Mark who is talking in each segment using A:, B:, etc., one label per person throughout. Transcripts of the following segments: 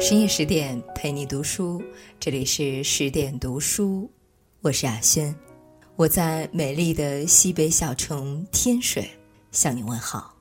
A: 深夜十点陪你读书，这里是十点读书，我是雅轩，我在美丽的西北小城天水向你问好。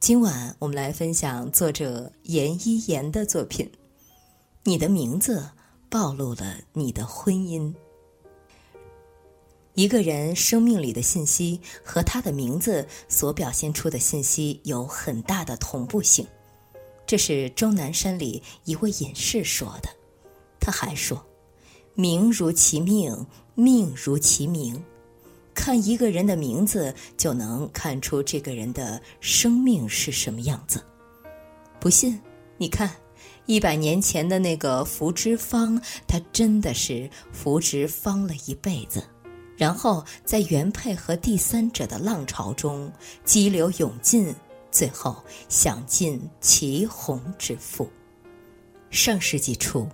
A: 今晚我们来分享作者严一言的作品。你的名字暴露了你的婚姻。一个人生命里的信息和他的名字所表现出的信息有很大的同步性，这是终南山里一位隐士说的。他还说：“名如其命，命如其名。看一个人的名字，就能看出这个人的生命是什么样子。不信，你看。”一百年前的那个福芝芳，他真的是福芝芳了一辈子，然后在原配和第三者的浪潮中激流勇进，最后享尽祁红之福。上世纪初，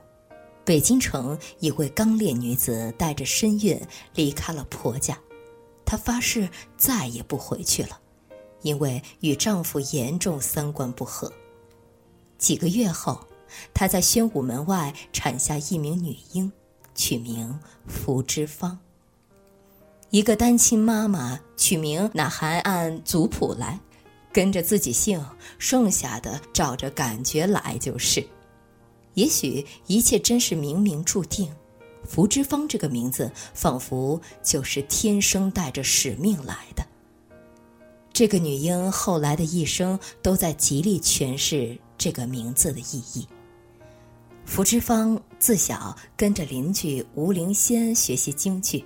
A: 北京城一位刚烈女子带着身孕离开了婆家，她发誓再也不回去了，因为与丈夫严重三观不合。几个月后。她在宣武门外产下一名女婴，取名福芝芳。一个单亲妈妈取名那还按族谱来，跟着自己姓，剩下的照着感觉来就是。也许一切真是冥冥注定，福芝芳这个名字仿佛就是天生带着使命来的。这个女婴后来的一生都在极力诠释这个名字的意义。福芝芳自小跟着邻居吴灵仙学习京剧，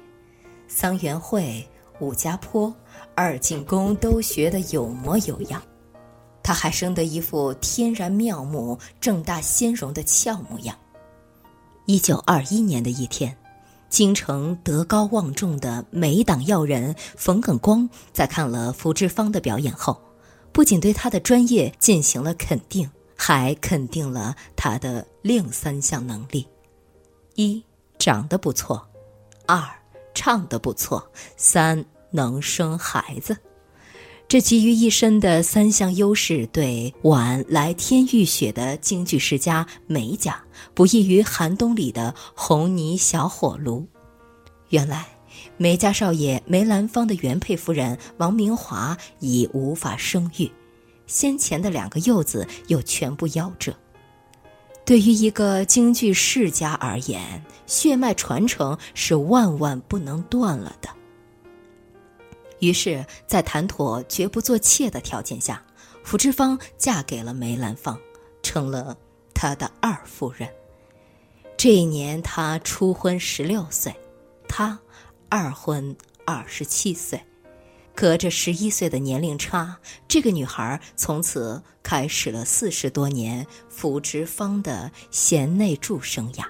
A: 桑园会、武家坡、二进宫都学得有模有样。他还生得一副天然妙目、正大鲜容的俏模样。一九二一年的一天，京城德高望重的美党要人冯耿光在看了福芝芳的表演后，不仅对他的专业进行了肯定。还肯定了他的另三项能力：一长得不错，二唱得不错，三能生孩子。这集于一身的三项优势，对晚来天欲雪的京剧世家梅家不异于寒冬里的红泥小火炉。原来，梅家少爷梅兰芳的原配夫人王明华已无法生育。先前的两个幼子又全部夭折。对于一个京剧世家而言，血脉传承是万万不能断了的。于是，在谈妥绝不做妾的条件下，福芝芳嫁给了梅兰芳，成了他的二夫人。这一年，他初婚十六岁，他二婚二十七岁。隔着十一岁的年龄差，这个女孩从此开始了四十多年福芝芳的贤内助生涯。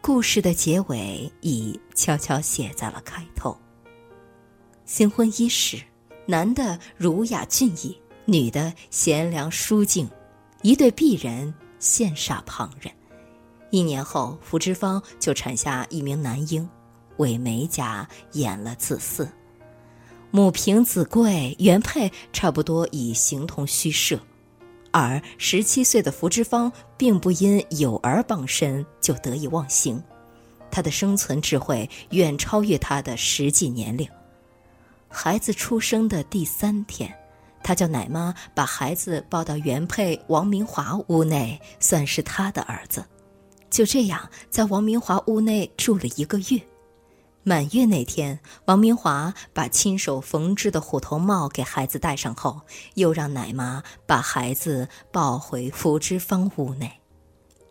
A: 故事的结尾已悄悄写在了开头。新婚伊始，男的儒雅俊逸，女的贤良淑静，一对璧人羡煞旁人。一年后，福芝芳就产下一名男婴，为梅家演了子嗣。母凭子贵，原配差不多已形同虚设，而十七岁的福芝芳并不因有儿傍身就得以忘形，她的生存智慧远超越她的实际年龄。孩子出生的第三天，她叫奶妈把孩子抱到原配王明华屋内，算是她的儿子。就这样，在王明华屋内住了一个月。满月那天，王明华把亲手缝制的虎头帽给孩子戴上后，又让奶妈把孩子抱回福芝芳屋内。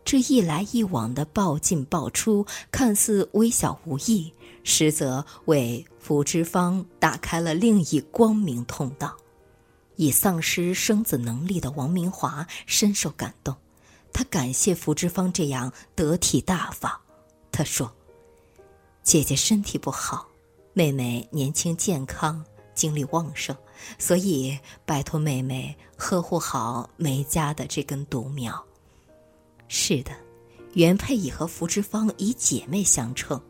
A: 这一来一往的抱进抱出，看似微小无益，实则为福芝芳打开了另一光明通道。已丧失生子能力的王明华深受感动，他感谢福芝芳这样得体大方。他说。姐姐身体不好，妹妹年轻健康，精力旺盛，所以拜托妹妹呵护好梅家的这根独苗。是的，原配已和福芝芳以姐妹相称，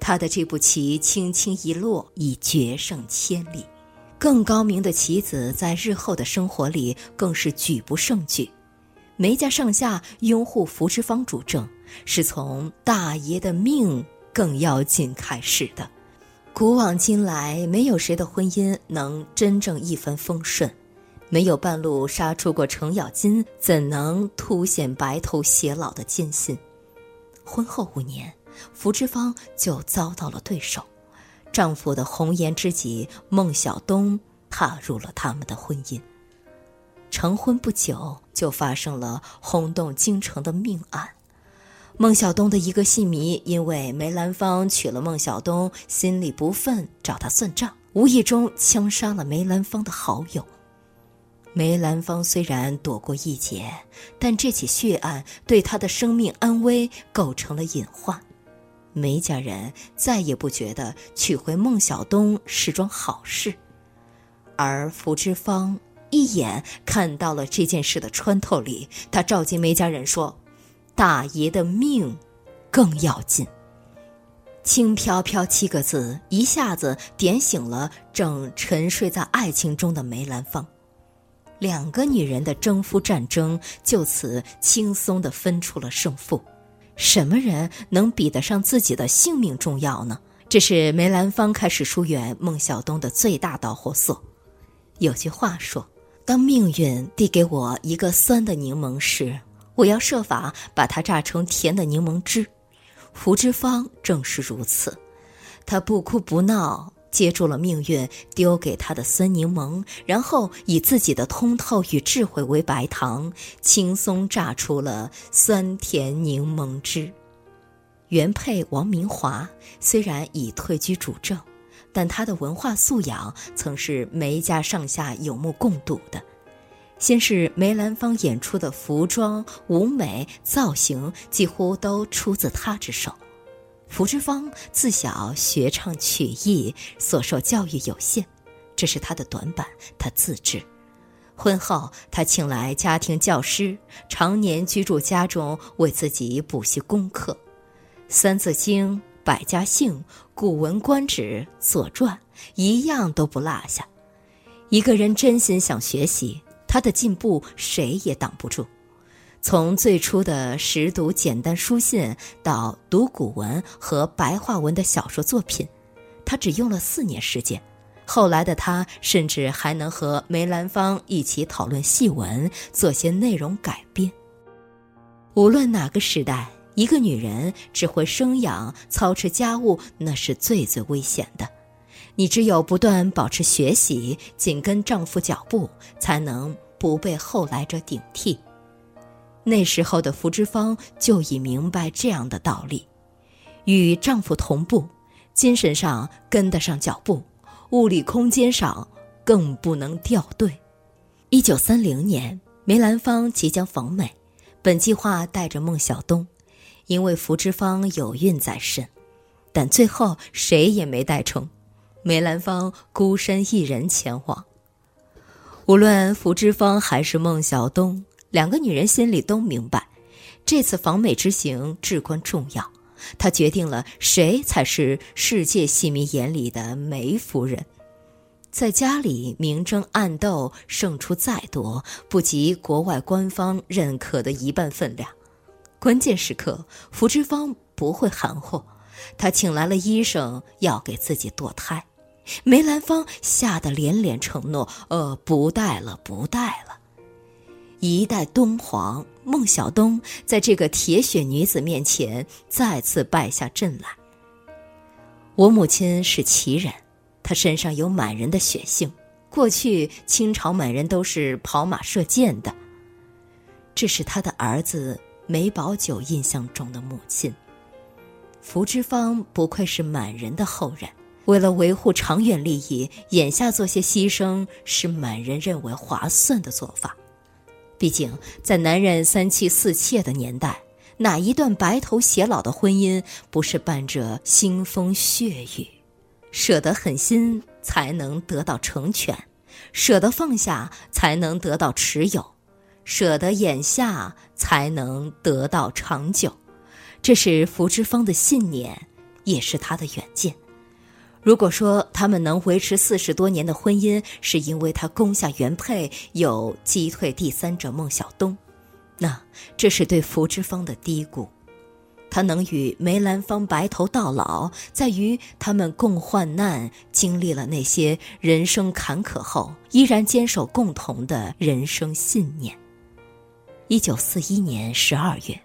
A: 她的这步棋轻轻一落，已决胜千里。更高明的棋子，在日后的生活里更是举不胜举。梅家上下拥护福芝芳主政，是从大爷的命更要紧开始的。古往今来，没有谁的婚姻能真正一帆风顺，没有半路杀出过程咬金，怎能凸显白头偕老的艰辛？婚后五年，福芝芳就遭到了对手，丈夫的红颜知己孟小冬踏入了他们的婚姻。成婚不久，就发生了轰动京城的命案。孟小冬的一个戏迷因为梅兰芳娶了孟小冬，心里不忿，找他算账，无意中枪杀了梅兰芳的好友。梅兰芳虽然躲过一劫，但这起血案对他的生命安危构成了隐患。梅家人再也不觉得娶回孟小冬是桩好事，而福芝芳。一眼看到了这件事的穿透力，他召集梅家人说：“大爷的命更要紧。”轻飘飘七个字一下子点醒了正沉睡在爱情中的梅兰芳。两个女人的征夫战争就此轻松地分出了胜负。什么人能比得上自己的性命重要呢？这是梅兰芳开始疏远孟小冬的最大导火索。有句话说。当命运递给我一个酸的柠檬时，我要设法把它榨成甜的柠檬汁。胡之芳正是如此，他不哭不闹，接住了命运丢给他的酸柠檬，然后以自己的通透与智慧为白糖，轻松榨出了酸甜柠檬汁。原配王明华虽然已退居主政。但他的文化素养曾是梅家上下有目共睹的。先是梅兰芳演出的服装、舞美、造型几乎都出自他之手。福芝芳自小学唱曲艺，所受教育有限，这是他的短板，他自知。婚后，他请来家庭教师，常年居住家中，为自己补习功课，《三字经》。百家姓、古文观止、左传，一样都不落下。一个人真心想学习，他的进步谁也挡不住。从最初的识读简单书信，到读古文和白话文的小说作品，他只用了四年时间。后来的他，甚至还能和梅兰芳一起讨论戏文，做些内容改编。无论哪个时代。一个女人只会生养、操持家务，那是最最危险的。你只有不断保持学习，紧跟丈夫脚步，才能不被后来者顶替。那时候的福芝芳就已明白这样的道理：与丈夫同步，精神上跟得上脚步，物理空间上更不能掉队。一九三零年，梅兰芳即将访美，本计划带着孟小冬。因为福芝芳有孕在身，但最后谁也没带成，梅兰芳孤身一人前往。无论福芝芳还是孟小冬，两个女人心里都明白，这次访美之行至关重要。她决定了谁才是世界戏迷眼里的梅夫人。在家里明争暗斗，胜出再多，不及国外官方认可的一半分量。关键时刻，福芝芳不会含糊，她请来了医生要给自己堕胎。梅兰芳吓得连连承诺：“呃，不带了，不带了。”一代东皇孟小冬在这个铁血女子面前再次败下阵来。我母亲是旗人，她身上有满人的血性。过去清朝满人都是跑马射箭的，这是他的儿子。梅葆玖印象中的母亲，福芝芳不愧是满人的后人。为了维护长远利益，眼下做些牺牲是满人认为划算的做法。毕竟，在男人三妻四妾的年代，哪一段白头偕老的婚姻不是伴着腥风血雨？舍得狠心，才能得到成全；舍得放下，才能得到持有。舍得眼下，才能得到长久，这是福芝芳的信念，也是他的远见。如果说他们能维持四十多年的婚姻，是因为他攻下原配，有击退第三者孟小冬，那这是对福芝芳的低估。他能与梅兰芳白头到老，在于他们共患难，经历了那些人生坎坷后，依然坚守共同的人生信念。一九四一年十二月，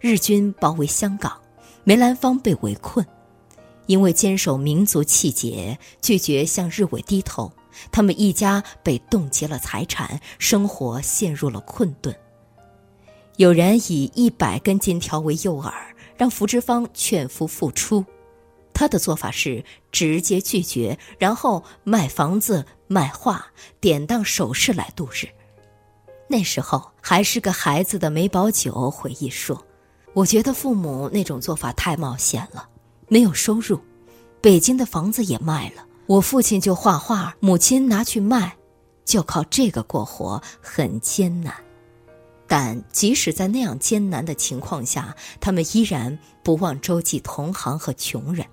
A: 日军包围香港，梅兰芳被围困。因为坚守民族气节，拒绝向日伪低头，他们一家被冻结了财产，生活陷入了困顿。有人以一百根金条为诱饵。让福芝芳劝夫复出，他的做法是直接拒绝，然后卖房子、卖画、典当首饰来度日。那时候还是个孩子的梅葆玖回忆说：“我觉得父母那种做法太冒险了，没有收入，北京的房子也卖了，我父亲就画画，母亲拿去卖，就靠这个过活，很艰难。”但即使在那样艰难的情况下，他们依然不忘周济同行和穷人。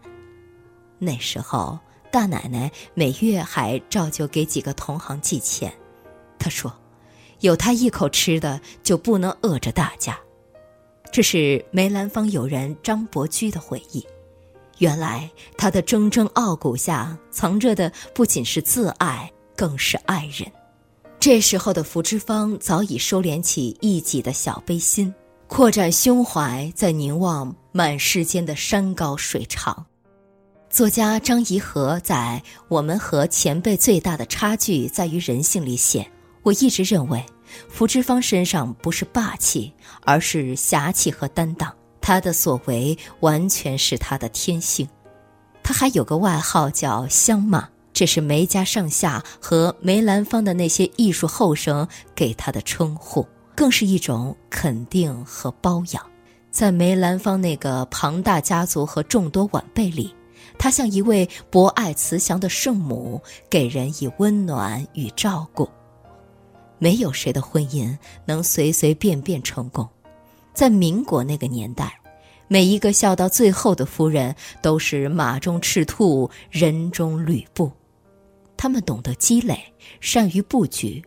A: 那时候，大奶奶每月还照旧给几个同行寄钱。她说：“有他一口吃的，就不能饿着大家。”这是梅兰芳友人张伯驹的回忆。原来他的铮铮傲骨下藏着的不仅是自爱，更是爱人。这时候的福芝芳早已收敛起一己的小悲心，扩展胸怀，在凝望满世间的山高水长。作家张颐和在《我们和前辈最大的差距在于人性》里写：“我一直认为，福芝芳身上不是霸气，而是侠气和担当。他的所为完全是他的天性。他还有个外号叫香马。”这是梅家上下和梅兰芳的那些艺术后生给他的称呼，更是一种肯定和包养。在梅兰芳那个庞大家族和众多晚辈里，他像一位博爱慈祥的圣母，给人以温暖与照顾。没有谁的婚姻能随随便便成功，在民国那个年代。每一个笑到最后的夫人，都是马中赤兔，人中吕布。他们懂得积累，善于布局，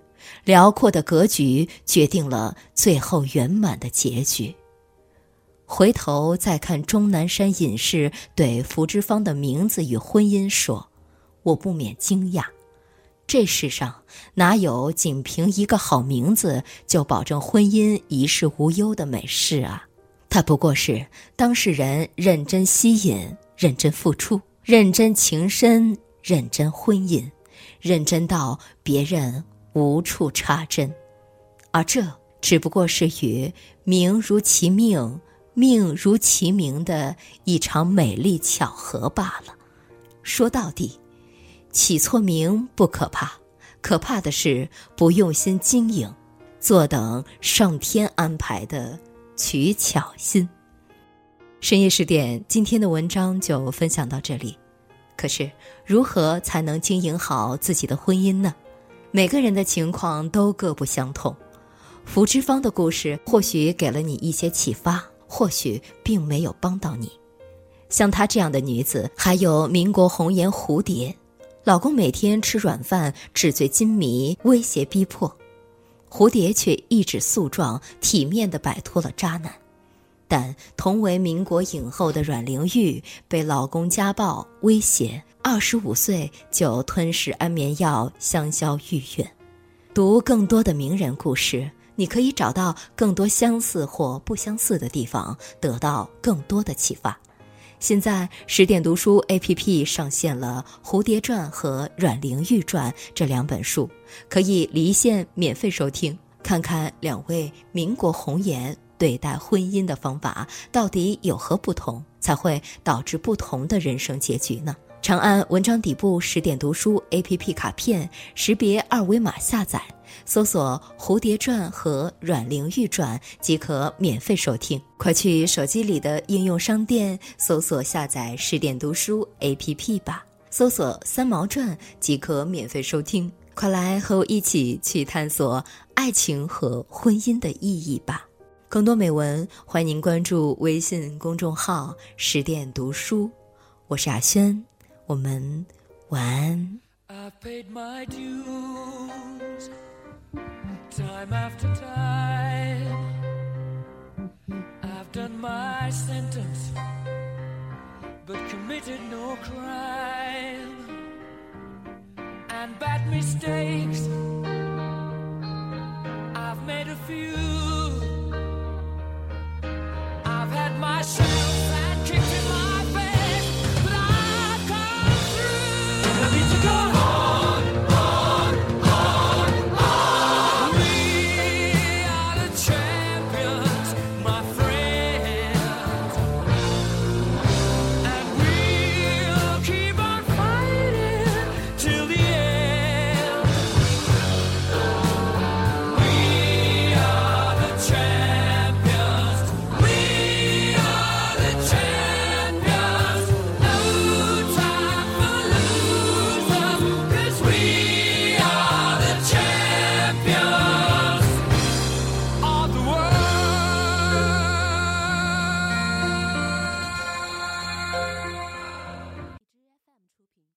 A: 辽阔的格局决定了最后圆满的结局。回头再看钟南山隐士对福芝芳的名字与婚姻说：“我不免惊讶，这世上哪有仅凭一个好名字就保证婚姻一世无忧的美事啊？他不过是当事人认真吸引、认真付出、认真情深、认真婚姻。”认真到别人无处插针，而这只不过是与名如其命、命如其名的一场美丽巧合罢了。说到底，起错名不可怕，可怕的是不用心经营，坐等上天安排的取巧心。深夜十点，今天的文章就分享到这里。可是，如何才能经营好自己的婚姻呢？每个人的情况都各不相同。福芝芳的故事或许给了你一些启发，或许并没有帮到你。像她这样的女子，还有民国红颜蝴蝶，老公每天吃软饭，纸醉金迷，威胁逼迫，蝴蝶却一纸诉状，体面地摆脱了渣男。但同为民国影后的阮玲玉被老公家暴威胁，二十五岁就吞噬安眠药香消玉殒。读更多的名人故事，你可以找到更多相似或不相似的地方，得到更多的启发。现在十点读书 APP 上线了《蝴蝶传》和《阮玲玉传》这两本书，可以离线免费收听，看看两位民国红颜。对待婚姻的方法到底有何不同，才会导致不同的人生结局呢？长按文章底部十点读书 APP 卡片，识别二维码下载，搜索《蝴蝶传》和《阮玲玉传》即可免费收听。快去手机里的应用商店搜索下载十点读书 APP 吧，搜索“三毛传”即可免费收听。快来和我一起去探索爱情和婚姻的意义吧！更多美文，欢迎关注微信公众号“十点读书”，我是阿轩，我们晚安。I've paid my dues time after time.
B: I've done my sentence, but committed no crime. And bad mistakes